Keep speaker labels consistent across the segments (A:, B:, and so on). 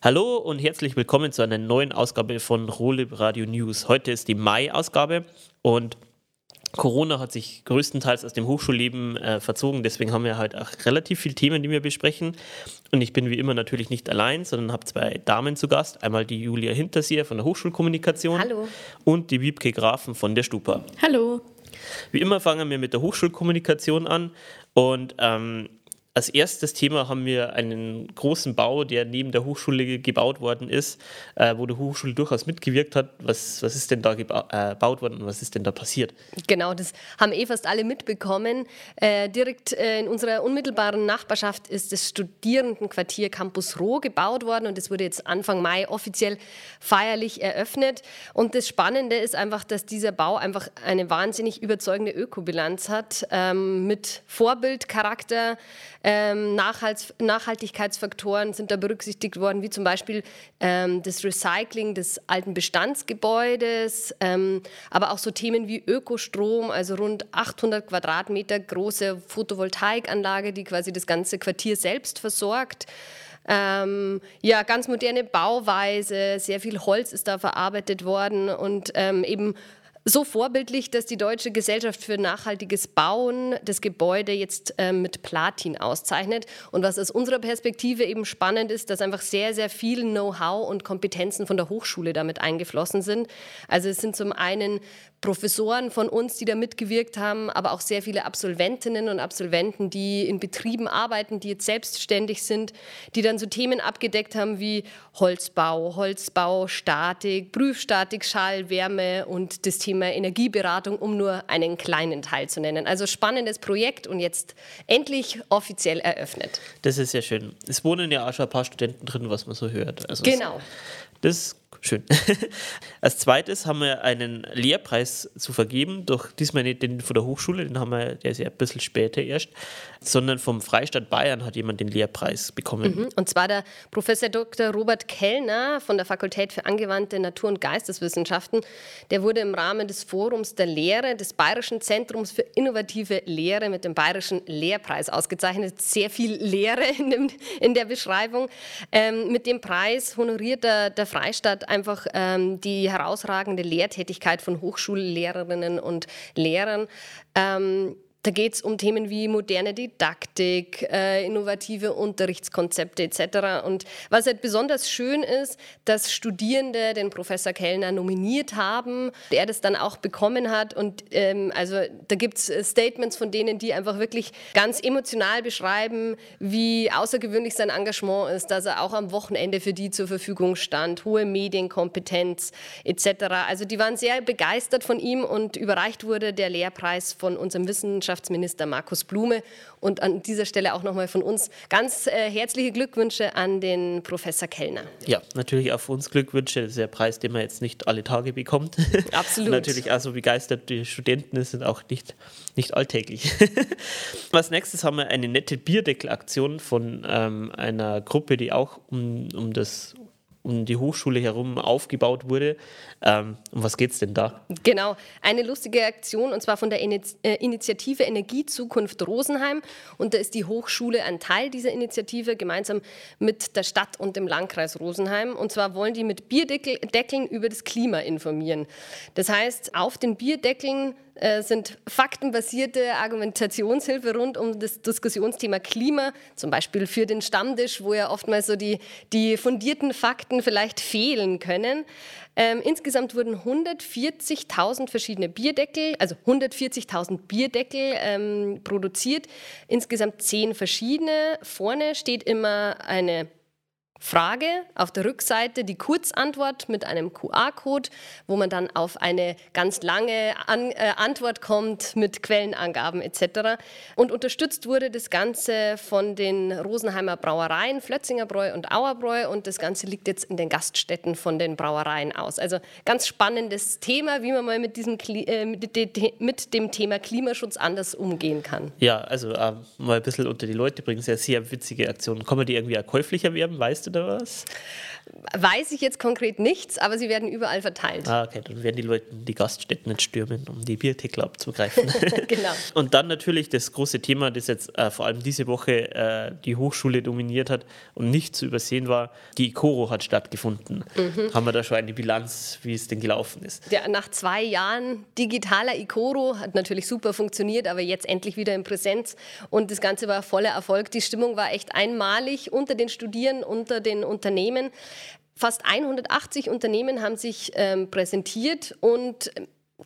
A: Hallo und herzlich willkommen zu einer neuen Ausgabe von Rolib Radio News. Heute ist die Mai-Ausgabe und Corona hat sich größtenteils aus dem Hochschulleben äh, verzogen, deswegen haben wir halt auch relativ viele Themen, die wir besprechen. Und ich bin wie immer natürlich nicht allein, sondern habe zwei Damen zu Gast. Einmal die Julia Hinterseer von der Hochschulkommunikation.
B: Hallo.
A: Und die Wiebke Grafen von der Stupa.
C: Hallo.
A: Wie immer fangen wir mit der Hochschulkommunikation an. Und ähm, als erstes Thema haben wir einen großen Bau, der neben der Hochschule gebaut worden ist, äh, wo die Hochschule durchaus mitgewirkt hat. Was, was ist denn da gebaut äh, worden und was ist denn da passiert?
B: Genau, das haben eh fast alle mitbekommen. Äh, direkt in unserer unmittelbaren Nachbarschaft ist das Studierendenquartier Campus Roh gebaut worden und es wurde jetzt Anfang Mai offiziell feierlich eröffnet. Und das Spannende ist einfach, dass dieser Bau einfach eine wahnsinnig überzeugende Ökobilanz hat ähm, mit Vorbildcharakter. Ähm, Nachhalts Nachhaltigkeitsfaktoren sind da berücksichtigt worden, wie zum Beispiel ähm, das Recycling des alten Bestandsgebäudes, ähm, aber auch so Themen wie Ökostrom, also rund 800 Quadratmeter große Photovoltaikanlage, die quasi das ganze Quartier selbst versorgt. Ähm, ja, ganz moderne Bauweise, sehr viel Holz ist da verarbeitet worden und ähm, eben so vorbildlich, dass die Deutsche Gesellschaft für nachhaltiges Bauen das Gebäude jetzt äh, mit Platin auszeichnet. Und was aus unserer Perspektive eben spannend ist, dass einfach sehr, sehr viel Know-how und Kompetenzen von der Hochschule damit eingeflossen sind. Also es sind zum einen Professoren von uns, die da mitgewirkt haben, aber auch sehr viele Absolventinnen und Absolventen, die in Betrieben arbeiten, die jetzt selbstständig sind, die dann so Themen abgedeckt haben wie Holzbau, Holzbau, Statik, Prüfstatik, Schall, Wärme und das Energieberatung, um nur einen kleinen Teil zu nennen. Also spannendes Projekt und jetzt endlich offiziell eröffnet.
A: Das ist sehr schön. Es wohnen ja auch schon ein paar Studenten drin, was man so hört.
B: Also genau.
A: Das Schön. Als zweites haben wir einen Lehrpreis zu vergeben, doch diesmal nicht den von der Hochschule, den haben wir, der ist ja ein bisschen später erst, sondern vom Freistaat Bayern hat jemand den Lehrpreis bekommen.
B: Mhm. Und zwar der Professor Dr. Robert Kellner von der Fakultät für angewandte Natur- und Geisteswissenschaften. Der wurde im Rahmen des Forums der Lehre des Bayerischen Zentrums für innovative Lehre mit dem Bayerischen Lehrpreis ausgezeichnet. Sehr viel Lehre in, dem, in der Beschreibung. Ähm, mit dem Preis honoriert der, der Freistaat einfach ähm, die herausragende Lehrtätigkeit von Hochschullehrerinnen und Lehrern. Ähm, da geht es um Themen wie moderne Didaktik, äh, innovative Unterrichtskonzepte etc. Und was halt besonders schön ist, dass Studierende den Professor Kellner nominiert haben, der das dann auch bekommen hat. Und ähm, also da gibt es äh, Statements von denen, die einfach wirklich ganz emotional beschreiben, wie außergewöhnlich sein Engagement ist, dass er auch am Wochenende für die zur Verfügung stand, hohe Medienkompetenz etc. Also die waren sehr begeistert von ihm und überreicht wurde der Lehrpreis von unserem Wissenschaftler Wissenschaftsminister Markus Blume. Und an dieser Stelle auch nochmal von uns ganz äh, herzliche Glückwünsche an den Professor Kellner.
A: Ja, natürlich auch für uns Glückwünsche. Das ist der Preis, den man jetzt nicht alle Tage bekommt.
B: Absolut.
A: natürlich auch so begeisterte Studenten sind auch nicht, nicht alltäglich. Als nächstes haben wir eine nette Bierdeckelaktion von ähm, einer Gruppe, die auch um, um das um die Hochschule herum aufgebaut wurde. Ähm, um was geht es denn da?
B: Genau, eine lustige Aktion und zwar von der äh, Initiative Energiezukunft Rosenheim. Und da ist die Hochschule ein Teil dieser Initiative gemeinsam mit der Stadt und dem Landkreis Rosenheim. Und zwar wollen die mit Bierdeckeln über das Klima informieren. Das heißt, auf den Bierdeckeln sind faktenbasierte Argumentationshilfe rund um das Diskussionsthema Klima, zum Beispiel für den Stammtisch, wo ja oftmals so die, die fundierten Fakten vielleicht fehlen können. Ähm, insgesamt wurden 140.000 verschiedene Bierdeckel, also 140.000 Bierdeckel ähm, produziert, insgesamt zehn verschiedene. Vorne steht immer eine Frage, auf der Rückseite die Kurzantwort mit einem QR-Code, wo man dann auf eine ganz lange An äh, Antwort kommt mit Quellenangaben etc. Und unterstützt wurde das Ganze von den Rosenheimer Brauereien, Flötzinger Bräu und Auerbräu und das Ganze liegt jetzt in den Gaststätten von den Brauereien aus. Also ganz spannendes Thema, wie man mal mit, diesem, äh, mit, de mit dem Thema Klimaschutz anders umgehen kann.
A: Ja, also äh, mal ein bisschen unter die Leute bringen, sehr, sehr witzige Aktionen. Man die irgendwie käuflicher werden, weißt du? Oder was?
B: weiß ich jetzt konkret nichts, aber sie werden überall verteilt.
A: Ah, okay, dann werden die Leute die Gaststätten nicht stürmen, um die Biertickler abzugreifen.
B: genau.
A: Und dann natürlich das große Thema, das jetzt äh, vor allem diese Woche äh, die Hochschule dominiert hat und nicht zu übersehen war, die ICORO hat stattgefunden. Mhm. Haben wir da schon eine Bilanz, wie es denn gelaufen ist?
B: Ja, nach zwei Jahren digitaler ICORO hat natürlich super funktioniert, aber jetzt endlich wieder in Präsenz und das Ganze war voller Erfolg. Die Stimmung war echt einmalig unter den Studierenden, unter den Unternehmen. Fast 180 Unternehmen haben sich ähm, präsentiert und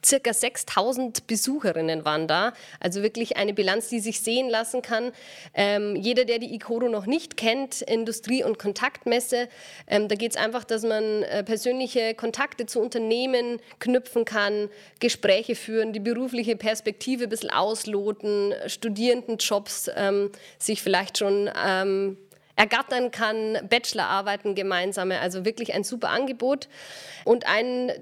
B: circa 6000 Besucherinnen waren da. Also wirklich eine Bilanz, die sich sehen lassen kann. Ähm, jeder, der die ICORO noch nicht kennt, Industrie- und Kontaktmesse, ähm, da geht es einfach, dass man äh, persönliche Kontakte zu Unternehmen knüpfen kann, Gespräche führen, die berufliche Perspektive ein bisschen ausloten, Studierendenjobs ähm, sich vielleicht schon ähm, ergattern kann, Bachelorarbeiten gemeinsame, also wirklich ein super Angebot. Und ein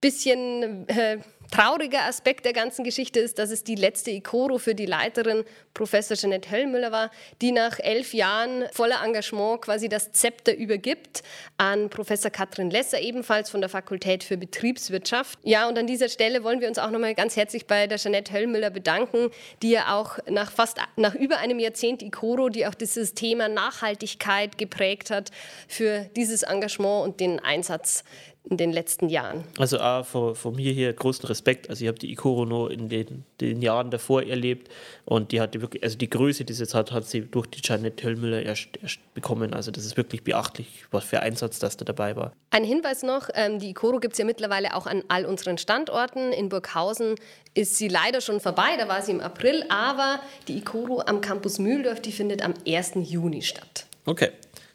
B: bisschen äh, trauriger Aspekt der ganzen Geschichte ist, dass es die letzte Ikoro für die Leiterin Professor Jeanette Höllmüller war, die nach elf Jahren voller Engagement quasi das Zepter übergibt an Professor Katrin Lesser, ebenfalls von der Fakultät für Betriebswirtschaft. Ja, und an dieser Stelle wollen wir uns auch nochmal ganz herzlich bei der Jeanette Höllmüller bedanken, die ja auch nach fast nach über einem Jahrzehnt Ikoro, die auch dieses Thema Nachhaltigkeit geprägt hat, für dieses Engagement und den Einsatz in den letzten Jahren.
A: Also auch von, von mir hier großen Respekt. Also ich habe die Ikoro noch in den, den Jahren davor erlebt und die hatte wirklich, also die Größe, die sie jetzt hat, hat sie durch die Janet Höllmüller erst, erst bekommen. Also das ist wirklich beachtlich, was für Einsatz das da dabei war.
B: Ein Hinweis noch, ähm, die Ikoro gibt es ja mittlerweile auch an all unseren Standorten. In Burghausen ist sie leider schon vorbei, da war sie im April, aber die Ikoro am Campus Mühldorf, die findet am 1. Juni statt.
A: Okay,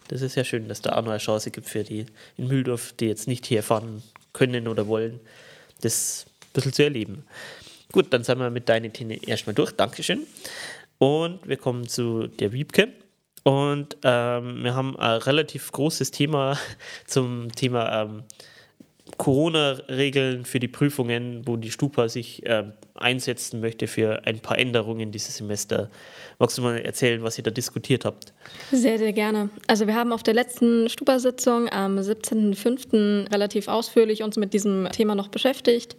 A: das ist ja schön, dass da auch noch eine Chance gibt für die in Mühldorf, die jetzt nicht hier fahren können oder wollen, das ein bisschen zu erleben. Gut, dann sind wir mit deinen Themen erstmal durch. Dankeschön. Und wir kommen zu der Wiebke. Und ähm, wir haben ein relativ großes Thema zum Thema ähm, Corona-Regeln für die Prüfungen, wo die Stupa sich äh, einsetzen möchte für ein paar Änderungen dieses Semester. Magst du mal erzählen, was ihr da diskutiert habt?
C: Sehr, sehr gerne. Also wir haben auf der letzten Stupa-Sitzung am 17.05. relativ ausführlich uns mit diesem Thema noch beschäftigt.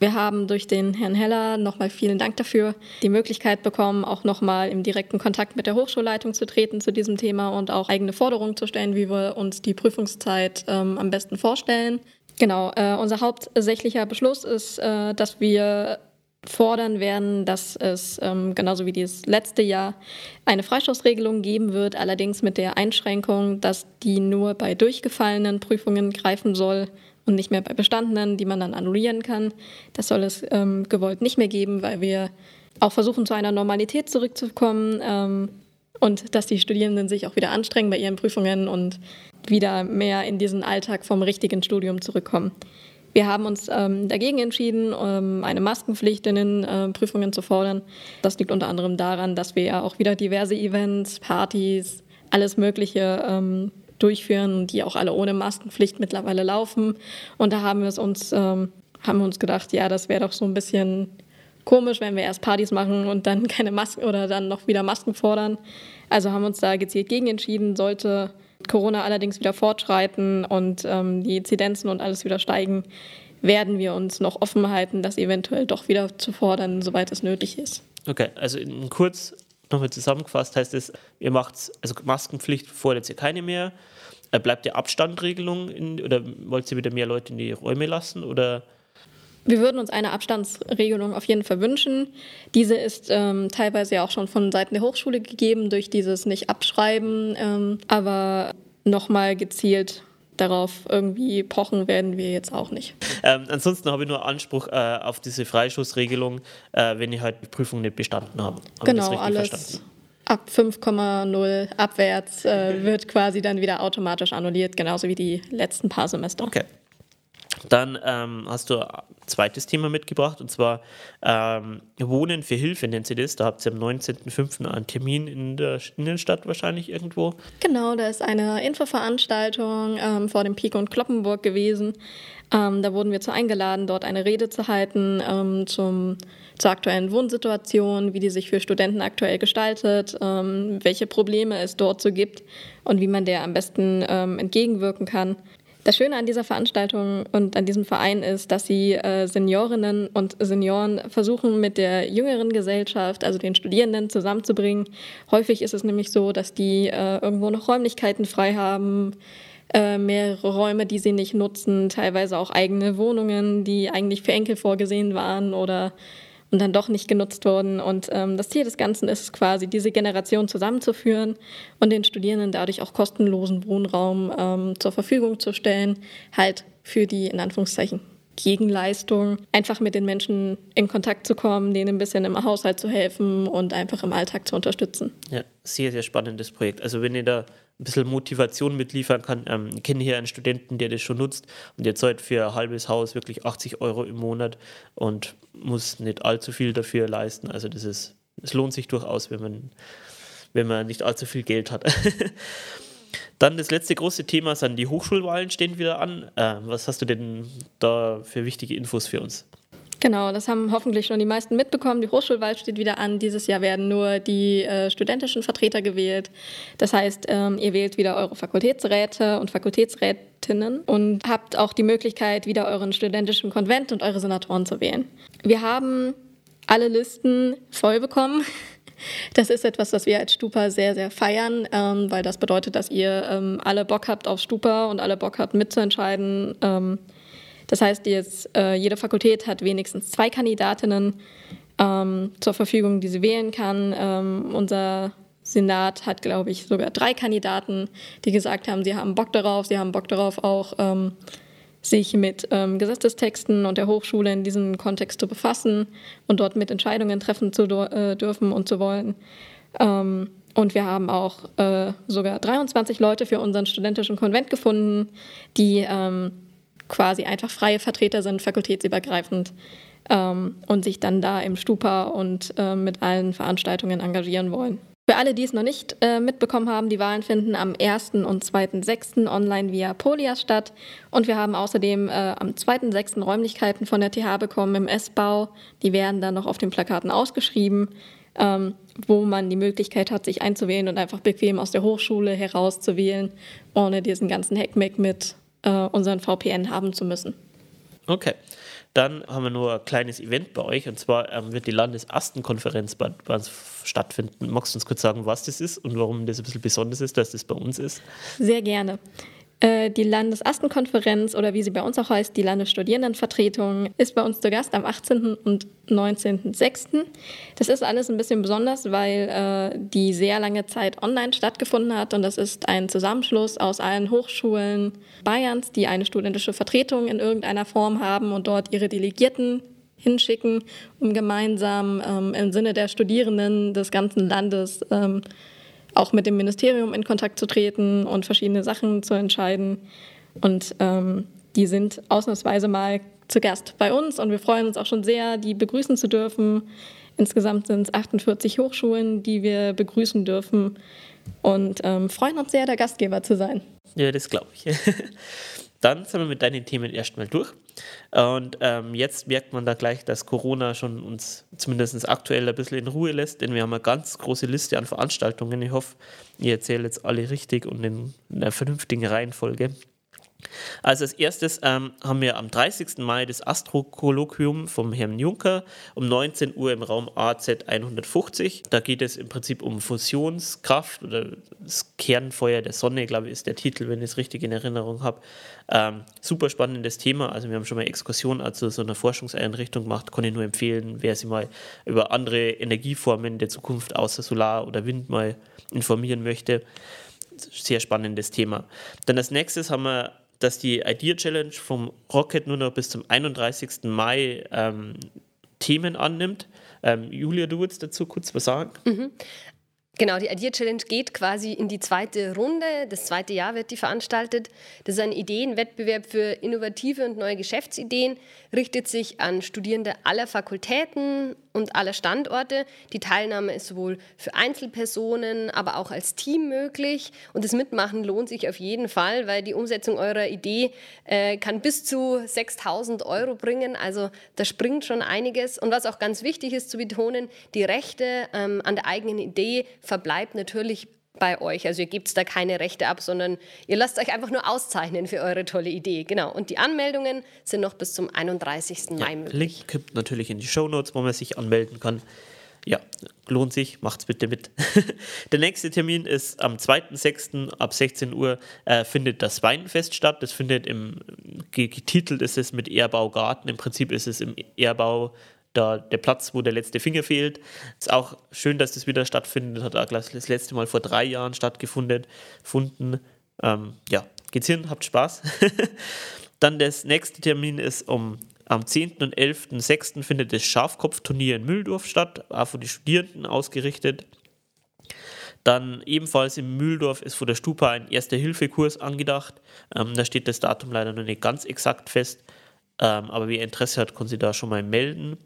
C: Wir haben durch den Herrn Heller nochmal vielen Dank dafür die Möglichkeit bekommen, auch nochmal im direkten Kontakt mit der Hochschulleitung zu treten zu diesem Thema und auch eigene Forderungen zu stellen, wie wir uns die Prüfungszeit ähm, am besten vorstellen. Genau, äh, unser hauptsächlicher Beschluss ist, äh, dass wir fordern werden, dass es ähm, genauso wie dieses letzte Jahr eine Freistoßregelung geben wird, allerdings mit der Einschränkung, dass die nur bei durchgefallenen Prüfungen greifen soll und nicht mehr bei bestandenen, die man dann annullieren kann. Das soll es ähm, gewollt nicht mehr geben, weil wir auch versuchen, zu einer Normalität zurückzukommen ähm, und dass die Studierenden sich auch wieder anstrengen bei ihren Prüfungen und wieder mehr in diesen Alltag vom richtigen Studium zurückkommen. Wir haben uns ähm, dagegen entschieden, ähm, eine Maskenpflicht in den äh, Prüfungen zu fordern. Das liegt unter anderem daran, dass wir ja auch wieder diverse Events, Partys, alles Mögliche ähm, durchführen, die auch alle ohne Maskenpflicht mittlerweile laufen. Und da haben wir es uns, ähm, haben wir uns gedacht, ja, das wäre doch so ein bisschen komisch, wenn wir erst Partys machen und dann keine Masken oder dann noch wieder Masken fordern. Also haben wir uns da gezielt gegen entschieden, sollte Corona allerdings wieder fortschreiten und ähm, die Inzidenzen und alles wieder steigen, werden wir uns noch offen halten, das eventuell doch wieder zu fordern, soweit es nötig ist.
A: Okay, also in kurz nochmal zusammengefasst heißt es, ihr macht also Maskenpflicht fordert ihr keine mehr. Äh, bleibt die Abstandregelung in, oder wollt ihr wieder mehr Leute in die Räume lassen oder
C: wir würden uns eine Abstandsregelung auf jeden Fall wünschen. Diese ist ähm, teilweise ja auch schon von Seiten der Hochschule gegeben durch dieses Nicht-Abschreiben, ähm, aber nochmal gezielt darauf irgendwie pochen werden wir jetzt auch nicht.
A: Ähm, ansonsten habe ich nur Anspruch äh, auf diese Freischussregelung, äh, wenn ich halt die Prüfung nicht bestanden habe.
C: Hab genau, alles verstanden? ab 5,0 abwärts äh, wird quasi dann wieder automatisch annulliert, genauso wie die letzten paar Semester.
A: Okay. Dann ähm, hast du ein zweites Thema mitgebracht und zwar ähm, Wohnen für Hilfe nennt sie das. Da habt ihr am 19.05. einen Termin in der Innenstadt wahrscheinlich irgendwo.
C: Genau, da ist eine Infoveranstaltung ähm, vor dem Pike und Kloppenburg gewesen. Ähm, da wurden wir zu eingeladen, dort eine Rede zu halten ähm, zum, zur aktuellen Wohnsituation, wie die sich für Studenten aktuell gestaltet, ähm, welche Probleme es dort so gibt und wie man der am besten entgegenwirken kann. Das Schöne an dieser Veranstaltung und an diesem Verein ist, dass sie äh, Seniorinnen und Senioren versuchen, mit der jüngeren Gesellschaft, also den Studierenden, zusammenzubringen. Häufig ist es nämlich so, dass die äh, irgendwo noch Räumlichkeiten frei haben, äh, mehrere Räume, die sie nicht nutzen, teilweise auch eigene Wohnungen, die eigentlich für Enkel vorgesehen waren oder und dann doch nicht genutzt wurden. Und ähm, das Ziel des Ganzen ist quasi, diese Generation zusammenzuführen und den Studierenden dadurch auch kostenlosen Wohnraum ähm, zur Verfügung zu stellen, halt für die in Anführungszeichen Gegenleistung, einfach mit den Menschen in Kontakt zu kommen, denen ein bisschen im Haushalt zu helfen und einfach im Alltag zu unterstützen.
A: Ja, sehr, sehr spannendes Projekt. Also wenn ihr da ein bisschen Motivation mitliefern kann, ähm, ich kenne hier einen Studenten, der das schon nutzt und der zahlt für ein halbes Haus wirklich 80 Euro im Monat und muss nicht allzu viel dafür leisten. Also das ist, es lohnt sich durchaus, wenn man, wenn man nicht allzu viel Geld hat. Dann das letzte große Thema sind die Hochschulwahlen stehen wieder an. Äh, was hast du denn da für wichtige Infos für uns?
C: Genau, das haben hoffentlich schon die meisten mitbekommen. Die Hochschulwahl steht wieder an. Dieses Jahr werden nur die äh, studentischen Vertreter gewählt. Das heißt, ähm, ihr wählt wieder eure Fakultätsräte und Fakultätsrätinnen und habt auch die Möglichkeit, wieder euren studentischen Konvent und eure Senatoren zu wählen. Wir haben alle Listen voll bekommen. Das ist etwas, was wir als Stupa sehr, sehr feiern, ähm, weil das bedeutet, dass ihr ähm, alle Bock habt auf Stupa und alle Bock habt mitzuentscheiden. Das heißt, jetzt, äh, jede Fakultät hat wenigstens zwei Kandidatinnen ähm, zur Verfügung, die sie wählen kann. Ähm, unser Senat hat, glaube ich, sogar drei Kandidaten, die gesagt haben, sie haben Bock darauf, sie haben Bock darauf auch ähm, sich mit ähm, Gesetzestexten und der Hochschule in diesem Kontext zu befassen und dort mit Entscheidungen treffen zu äh, dürfen und zu wollen. Ähm, und wir haben auch äh, sogar 23 Leute für unseren studentischen Konvent gefunden, die ähm, quasi einfach freie Vertreter sind, fakultätsübergreifend ähm, und sich dann da im Stupa und äh, mit allen Veranstaltungen engagieren wollen. Für alle, die es noch nicht äh, mitbekommen haben, die Wahlen finden am 1. und 2.6. online via Polias statt. Und wir haben außerdem äh, am 2.6. Räumlichkeiten von der TH bekommen im S-Bau. Die werden dann noch auf den Plakaten ausgeschrieben, ähm, wo man die Möglichkeit hat, sich einzuwählen und einfach bequem aus der Hochschule herauszuwählen, ohne diesen ganzen Heckmeck mit äh, unseren VPN haben zu müssen.
A: Okay. Dann haben wir nur ein kleines Event bei euch und zwar ähm, wird die Landesastenkonferenz bei, bei, uns stattfinden. Magst du uns kurz sagen, was das ist und warum das ein bisschen besonders ist, dass das bei uns ist?
C: Sehr gerne. Äh, die Landesastenkonferenz oder wie sie bei uns auch heißt, die Landesstudierendenvertretung, ist bei uns zu Gast am 18. und 19.06. Das ist alles ein bisschen besonders, weil äh, die sehr lange Zeit online stattgefunden hat und das ist ein Zusammenschluss aus allen Hochschulen Bayerns, die eine studentische Vertretung in irgendeiner Form haben und dort ihre Delegierten hinschicken, um gemeinsam ähm, im Sinne der Studierenden des ganzen Landes ähm, auch mit dem Ministerium in Kontakt zu treten und verschiedene Sachen zu entscheiden. Und ähm, die sind ausnahmsweise mal zu Gast bei uns und wir freuen uns auch schon sehr, die begrüßen zu dürfen. Insgesamt sind es 48 Hochschulen, die wir begrüßen dürfen und ähm, freuen uns sehr, der Gastgeber zu sein.
A: Ja, das glaube ich. Dann sind wir mit deinen Themen erstmal durch. Und ähm, jetzt merkt man da gleich, dass Corona schon uns zumindest aktuell ein bisschen in Ruhe lässt, denn wir haben eine ganz große Liste an Veranstaltungen. Ich hoffe, ihr erzählt jetzt alle richtig und in einer vernünftigen Reihenfolge. Also als erstes ähm, haben wir am 30. Mai das Astrokolloquium vom Herrn Juncker um 19 Uhr im Raum AZ 150. Da geht es im Prinzip um Fusionskraft oder das Kernfeuer der Sonne, glaube ich, ist der Titel, wenn ich es richtig in Erinnerung habe. Ähm, super spannendes Thema. Also wir haben schon mal Exkursionen also so einer Forschungseinrichtung gemacht. Kann ich nur empfehlen, wer sich mal über andere Energieformen der Zukunft außer Solar oder Wind mal informieren möchte sehr spannendes Thema. Dann als nächstes haben wir dass die Idea Challenge vom Rocket nur noch bis zum 31. Mai ähm, Themen annimmt. Ähm, Julia, du willst dazu kurz was sagen?
B: Mhm. Genau, die Idea Challenge geht quasi in die zweite Runde. Das zweite Jahr wird die veranstaltet. Das ist ein Ideenwettbewerb für innovative und neue Geschäftsideen, richtet sich an Studierende aller Fakultäten und aller Standorte. Die Teilnahme ist sowohl für Einzelpersonen, aber auch als Team möglich. Und das Mitmachen lohnt sich auf jeden Fall, weil die Umsetzung eurer Idee äh, kann bis zu 6000 Euro bringen. Also da springt schon einiges. Und was auch ganz wichtig ist zu betonen, die Rechte ähm, an der eigenen Idee verbleibt natürlich bei euch. Also ihr gebt da keine Rechte ab, sondern ihr lasst euch einfach nur auszeichnen für eure tolle Idee. Genau. Und die Anmeldungen sind noch bis zum 31. Mai
A: möglich. Link kommt natürlich in die Show Notes, wo man sich anmelden kann. Ja, lohnt sich, macht's bitte mit. Der nächste Termin ist am 2.6. ab 16 Uhr äh, findet das Weinfest statt. Das findet im, getitelt ist es mit Ehrbau Garten. Im Prinzip ist es im Ehrbau da der Platz, wo der letzte Finger fehlt. Ist auch schön, dass das wieder stattfindet. Hat auch das letzte Mal vor drei Jahren stattgefunden. Gefunden. Ähm, ja, geht's hin, habt Spaß. Dann das nächste Termin ist um am 10. und 11.06. findet das Schafkopfturnier in Mühldorf statt, auch für die Studierenden ausgerichtet. Dann ebenfalls in Mühldorf ist vor der Stupa ein Erste-Hilfe-Kurs angedacht. Ähm, da steht das Datum leider noch nicht ganz exakt fest. Ähm, aber wer Interesse hat, kann sich da schon mal melden.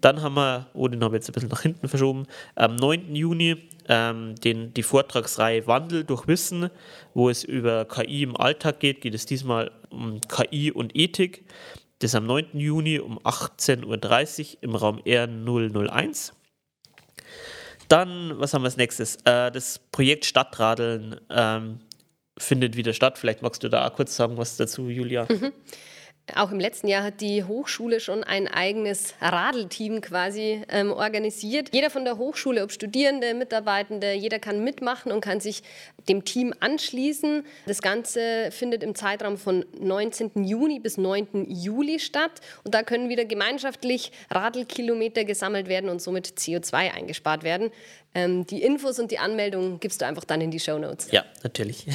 A: Dann haben wir, oh, den haben wir jetzt ein bisschen nach hinten verschoben, am 9. Juni ähm, den, die Vortragsreihe Wandel durch Wissen, wo es über KI im Alltag geht, geht es diesmal um KI und Ethik. Das ist am 9. Juni um 18.30 Uhr im Raum R001. Dann, was haben wir als nächstes? Äh, das Projekt Stadtradeln ähm, findet wieder statt. Vielleicht magst du da auch kurz sagen was dazu, Julia. Mhm.
B: Auch im letzten Jahr hat die Hochschule schon ein eigenes Radelteam quasi ähm, organisiert. Jeder von der Hochschule, ob Studierende, Mitarbeitende, jeder kann mitmachen und kann sich dem Team anschließen. Das Ganze findet im Zeitraum von 19. Juni bis 9. Juli statt. Und da können wieder gemeinschaftlich Radelkilometer gesammelt werden und somit CO2 eingespart werden. Ähm, die Infos und die Anmeldung gibst du einfach dann in die Show Notes.
A: Ja, natürlich.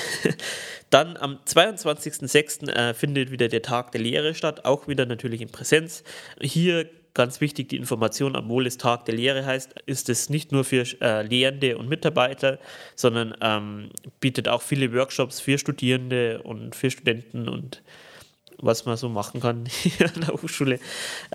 A: dann am 22.06. Äh, findet wieder der Tag der Lehre statt, auch wieder natürlich in Präsenz. Hier ganz wichtig die Information, obwohl es Tag der Lehre heißt, ist es nicht nur für äh, Lehrende und Mitarbeiter, sondern ähm, bietet auch viele Workshops für Studierende und für Studenten und was man so machen kann hier an der Hochschule.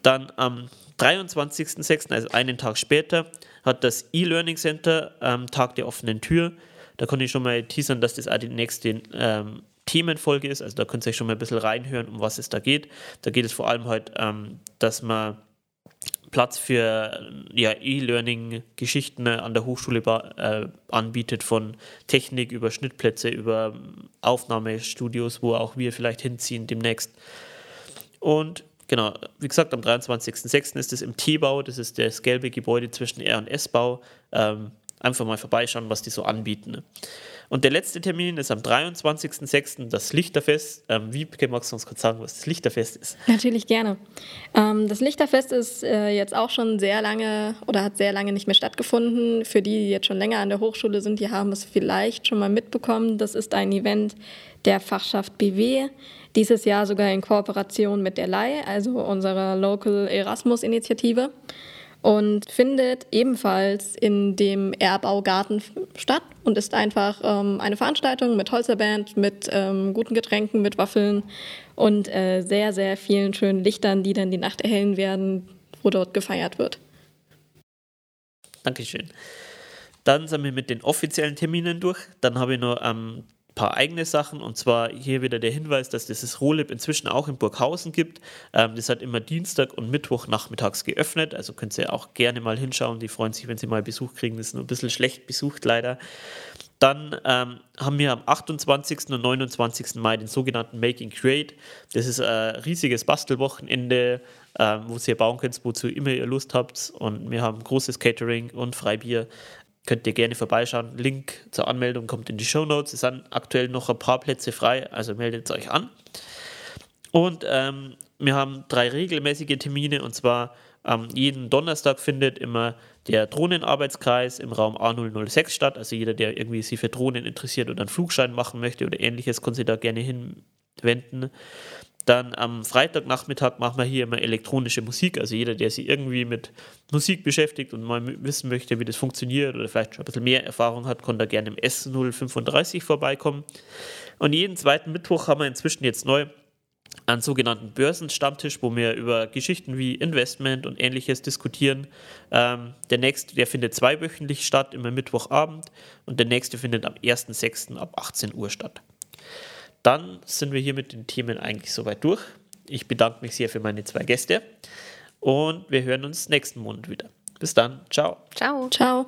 A: Dann am 23.06., also einen Tag später, hat das E-Learning Center ähm, Tag der offenen Tür. Da kann ich schon mal teasern, dass das auch die nächste ähm, Themenfolge ist. Also da könnt ihr euch schon mal ein bisschen reinhören, um was es da geht. Da geht es vor allem halt, ähm, dass man Platz für ja, E-Learning-Geschichten an der Hochschule äh, anbietet, von Technik über Schnittplätze, über Aufnahmestudios, wo auch wir vielleicht hinziehen demnächst. Und genau, wie gesagt, am 23.06. ist es im T-Bau, das ist das gelbe Gebäude zwischen R und S-Bau. Ähm, einfach mal vorbeischauen, was die so anbieten. Ne? Und der letzte Termin ist am 23.06. das Lichterfest. Ähm, wie magst du uns kurz sagen, was das Lichterfest ist?
C: Natürlich gerne. Ähm, das Lichterfest ist äh, jetzt auch schon sehr lange oder hat sehr lange nicht mehr stattgefunden. Für die, die jetzt schon länger an der Hochschule sind, die haben es vielleicht schon mal mitbekommen. Das ist ein Event der Fachschaft BW. Dieses Jahr sogar in Kooperation mit der LAI, also unserer Local Erasmus-Initiative und findet ebenfalls in dem Erbaugarten statt und ist einfach ähm, eine Veranstaltung mit Holzerband, mit ähm, guten Getränken, mit Waffeln und äh, sehr, sehr vielen schönen Lichtern, die dann die Nacht erhellen werden, wo dort gefeiert wird.
A: Dankeschön. Dann sind wir mit den offiziellen Terminen durch. Dann habe ich noch am paar eigene Sachen und zwar hier wieder der Hinweis, dass dieses Rohlib inzwischen auch in Burghausen gibt. Ähm, das hat immer Dienstag und Mittwoch nachmittags geöffnet, also könnt ihr auch gerne mal hinschauen. Die freuen sich, wenn sie mal Besuch kriegen. Das ist nur ein bisschen schlecht besucht leider. Dann ähm, haben wir am 28. und 29. Mai den sogenannten Making Create. Das ist ein riesiges Bastelwochenende, ähm, wo ihr bauen könnt, wozu immer ihr Lust habt. Und wir haben großes Catering und Freibier könnt ihr gerne vorbeischauen. Link zur Anmeldung kommt in die Show Notes. Es sind aktuell noch ein paar Plätze frei, also meldet euch an. Und ähm, wir haben drei regelmäßige Termine und zwar ähm, jeden Donnerstag findet immer der Drohnenarbeitskreis im Raum A006 statt. Also jeder, der irgendwie sich für Drohnen interessiert oder einen Flugschein machen möchte oder ähnliches, kann sich da gerne hinwenden. Dann am Freitagnachmittag machen wir hier immer elektronische Musik. Also jeder, der sich irgendwie mit Musik beschäftigt und mal wissen möchte, wie das funktioniert oder vielleicht schon ein bisschen mehr Erfahrung hat, kann da gerne im S035 vorbeikommen. Und jeden zweiten Mittwoch haben wir inzwischen jetzt neu einen sogenannten Börsenstammtisch, wo wir über Geschichten wie Investment und ähnliches diskutieren. Ähm, der nächste, der findet zweiwöchentlich statt, immer Mittwochabend und der nächste findet am 1.6. ab 18 Uhr statt. Dann sind wir hier mit den Themen eigentlich soweit durch. Ich bedanke mich sehr für meine zwei Gäste und wir hören uns nächsten Monat wieder. Bis dann. Ciao.
B: Ciao.
C: Ciao.